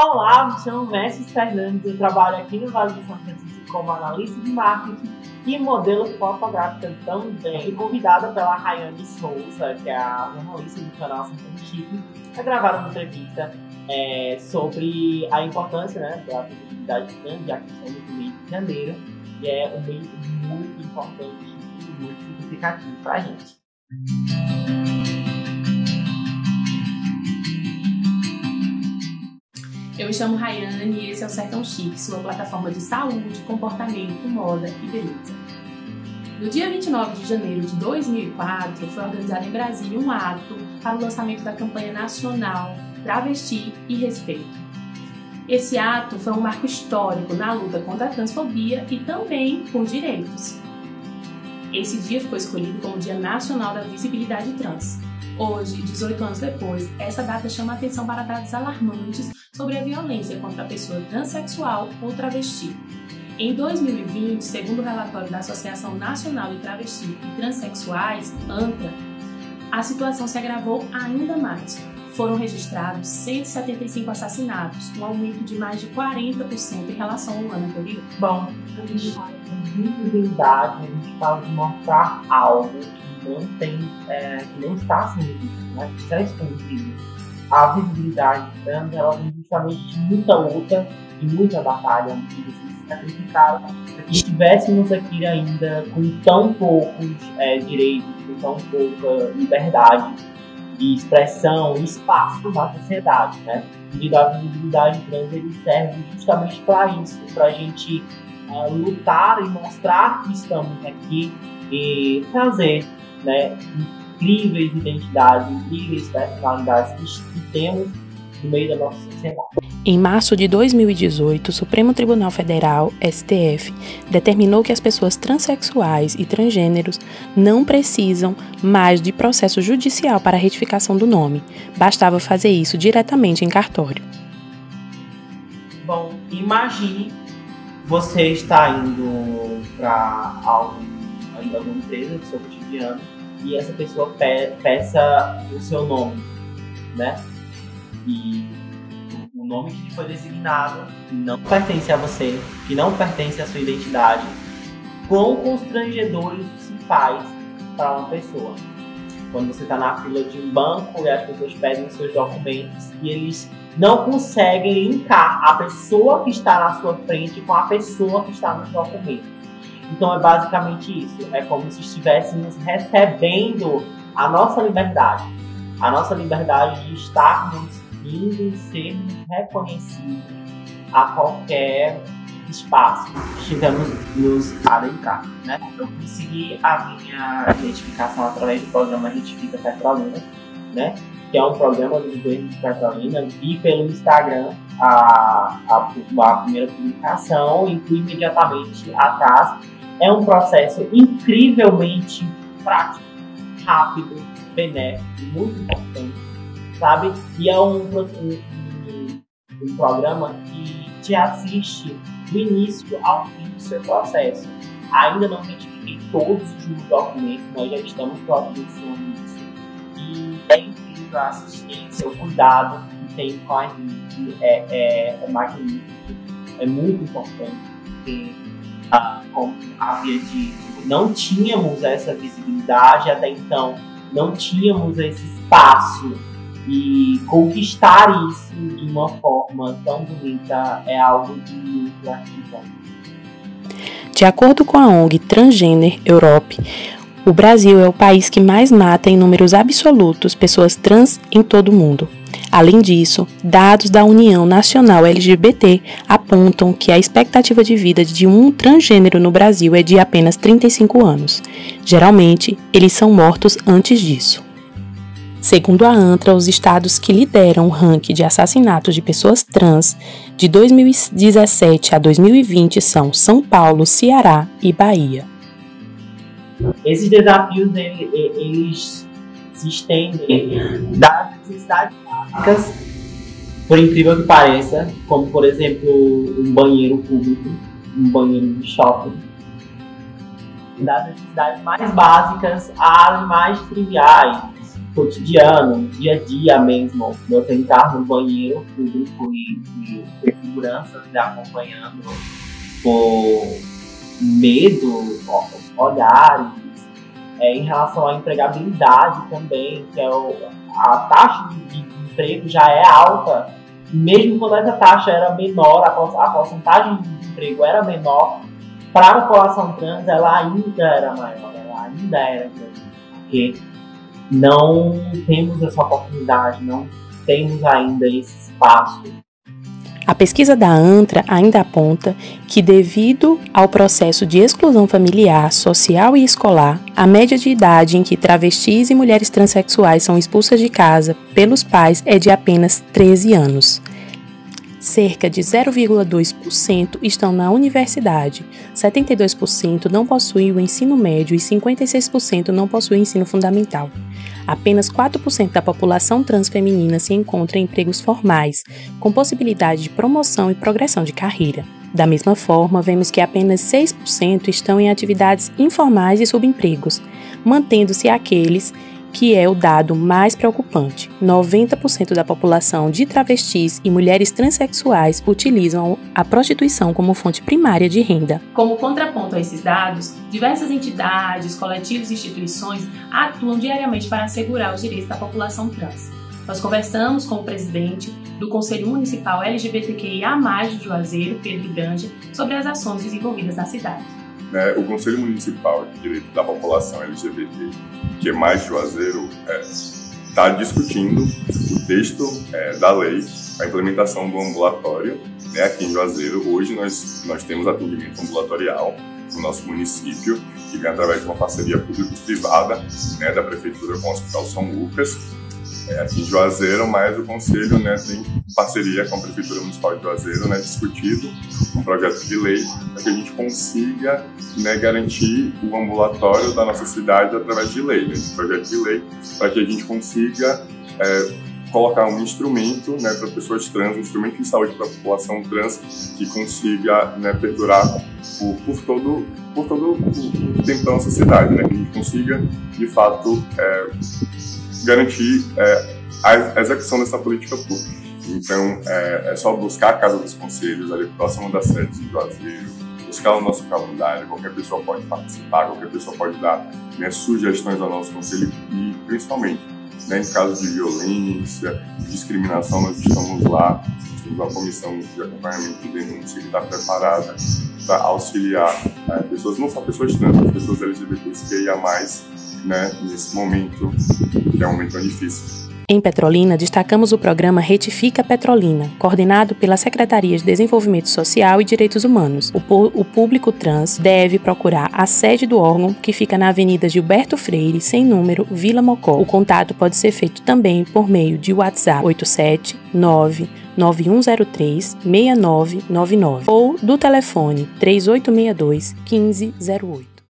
Olá, me chamo Messi Fernandes, eu trabalho aqui no Vale do São Francisco como analista de marketing e modelo fotográfica também. Fui convidada pela Rayane Souza, que é a jornalista do canal São Francisco, para gravar uma entrevista é, sobre a importância né, da visibilidade trans, já que estamos no mês de janeiro, e é um mês muito importante e muito significativo para a gente. Eu me chamo Rayane e esse é o Sertão Chique, sua plataforma de saúde, comportamento, moda e beleza. No dia 29 de janeiro de 2004, foi organizado em Brasília um ato para o lançamento da campanha nacional Travesti e Respeito. Esse ato foi um marco histórico na luta contra a transfobia e também por direitos. Esse dia ficou escolhido como Dia Nacional da Visibilidade Trans. Hoje, 18 anos depois, essa data chama atenção para dados alarmantes sobre a violência contra a pessoa transexual ou travesti. Em 2020, segundo o relatório da Associação Nacional de Travesti e Transsexuais, ANTRA, a situação se agravou ainda mais. Foram registrados 175 assassinatos, um aumento de mais de 40% em relação ao ano anterior. Bom, a gente fala de visibilidade, a gente fala de mostrar algo que não tem, é, que não está sendo visto, né? que está escondido. A visibilidade trans, ela vem justamente de muita luta e muita batalha, muitas se sacrificaram para que estivéssemos aqui ainda com tão poucos é, direitos, com tão pouca liberdade de expressão e espaço na sociedade, né? E da visibilidade trans ele serve justamente para isso, para a gente uh, lutar e mostrar que estamos aqui e trazer, né, incríveis identidades, incríveis personalidades que temos no meio da nossa sociedade. Em março de 2018, o Supremo Tribunal Federal, STF, determinou que as pessoas transexuais e transgêneros não precisam mais de processo judicial para a retificação do nome. Bastava fazer isso diretamente em cartório. Bom, imagine você está indo para algum, alguma empresa do seu cotidiano e essa pessoa pe peça o seu nome, né? E o nome que foi designado não pertence a você, que não pertence à sua identidade. Quão constrangedor isso se faz para uma pessoa? Quando você está na fila de um banco e as pessoas pedem os seus documentos e eles não conseguem linkar a pessoa que está na sua frente com a pessoa que está nos documentos. Então é basicamente isso. É como se estivéssemos recebendo a nossa liberdade. A nossa liberdade de estarmos e sermos reconhecidos a qualquer espaço que estivermos nos adentrar. Né? Eu consegui a minha identificação através do programa Retifica Petrolina, né? que é um programa do governo de Petrolina, vi pelo Instagram a, a, a primeira publicação e fui imediatamente atrás é um processo incrivelmente prático, rápido, benéfico, muito importante, sabe? E é um, um, um, programa que te assiste do início ao fim do seu processo. Ainda não retifiquei todos os documentos, nós já estamos providenciando isso. E é incrível a assistência, o cuidado que tem com a gente, é, é, é magnífico, é muito importante, porque ah, como havia dito, não tínhamos essa visibilidade até então, não tínhamos esse espaço e conquistar isso de uma forma tão bonita é algo de muito gratificante. De acordo com a ONG Transgender Europe, o Brasil é o país que mais mata em números absolutos pessoas trans em todo o mundo. Além disso, dados da União Nacional LGBT apontam que a expectativa de vida de um transgênero no Brasil é de apenas 35 anos. Geralmente, eles são mortos antes disso. Segundo a ANTRA, os estados que lideram o ranking de assassinatos de pessoas trans de 2017 a 2020 são São Paulo, Ceará e Bahia. Esses desafios eles se estendem das necessidades básicas, por incrível que pareça, como por exemplo um banheiro público, um banheiro de shopping, das necessidades mais básicas às mais triviais, cotidiano, no dia a dia mesmo, você entrar no banheiro público e, e ter segurança lhe acompanhando por medo, olhares, é, em relação à empregabilidade também, que é o, a taxa de desemprego já é alta, mesmo quando essa taxa era menor, a, a porcentagem de desemprego era menor, para a população trans ela ainda era maior, ela ainda era grande, porque não temos essa oportunidade, não temos ainda esse espaço. A pesquisa da ANTRA ainda aponta que, devido ao processo de exclusão familiar, social e escolar, a média de idade em que travestis e mulheres transexuais são expulsas de casa pelos pais é de apenas 13 anos. Cerca de 0,2% estão na universidade, 72% não possuem o ensino médio e 56% não possuem ensino fundamental. Apenas 4% da população transfeminina se encontra em empregos formais, com possibilidade de promoção e progressão de carreira. Da mesma forma, vemos que apenas 6% estão em atividades informais e subempregos, mantendo-se aqueles que é o dado mais preocupante. 90% da população de travestis e mulheres transexuais utilizam a prostituição como fonte primária de renda. Como contraponto a esses dados, diversas entidades, coletivos e instituições atuam diariamente para assegurar os direitos da população trans. Nós conversamos com o presidente do Conselho Municipal LGBTQIA+, de Juazeiro, Pedro Granja, sobre as ações desenvolvidas na cidade né, o Conselho Municipal de Direito da População LGBT, que é mais Juazeiro, está é, discutindo o texto é, da lei, a implementação do ambulatório né, aqui em Juazeiro. Hoje nós, nós temos atendimento ambulatorial no nosso município, que vem através de uma parceria público-privada né, da Prefeitura com o Hospital São Lucas, é, aqui em Juazeiro, mas o Conselho né, tem parceria com a Prefeitura Municipal de Juazeiro né, discutido um projeto de lei para que a gente consiga né, garantir o ambulatório da nossa cidade através de lei, né, um projeto de lei, para que a gente consiga é, colocar um instrumento né, para pessoas trans, um instrumento de saúde para a população trans que consiga né, perdurar por, por, todo, por todo o tempo da nossa cidade, né, que a gente consiga, de fato, é, garantir é, a execução dessa política pública. Então, é, é, só buscar a Casa dos Conselhos, ali próximo da sede de Juazeiro, buscar o nosso calendário, qualquer pessoa pode participar, qualquer pessoa pode dar né, sugestões ao nosso conselho e, principalmente, né, em caso de violência, de discriminação, nós estamos lá, temos uma comissão de acompanhamento de denúncia que está preparada para auxiliar é, pessoas, não só pessoas trans, pessoas LGBTQIA+, né, nesse momento, que é um momento difícil. Em Petrolina, destacamos o programa Retifica Petrolina, coordenado pela Secretaria de Desenvolvimento Social e Direitos Humanos. O, o, público trans deve procurar a sede do órgão, que fica na Avenida Gilberto Freire, sem número, Vila Mocó. O contato pode ser feito também por meio de WhatsApp 879 9103 6999 ou do telefone 3862 1508.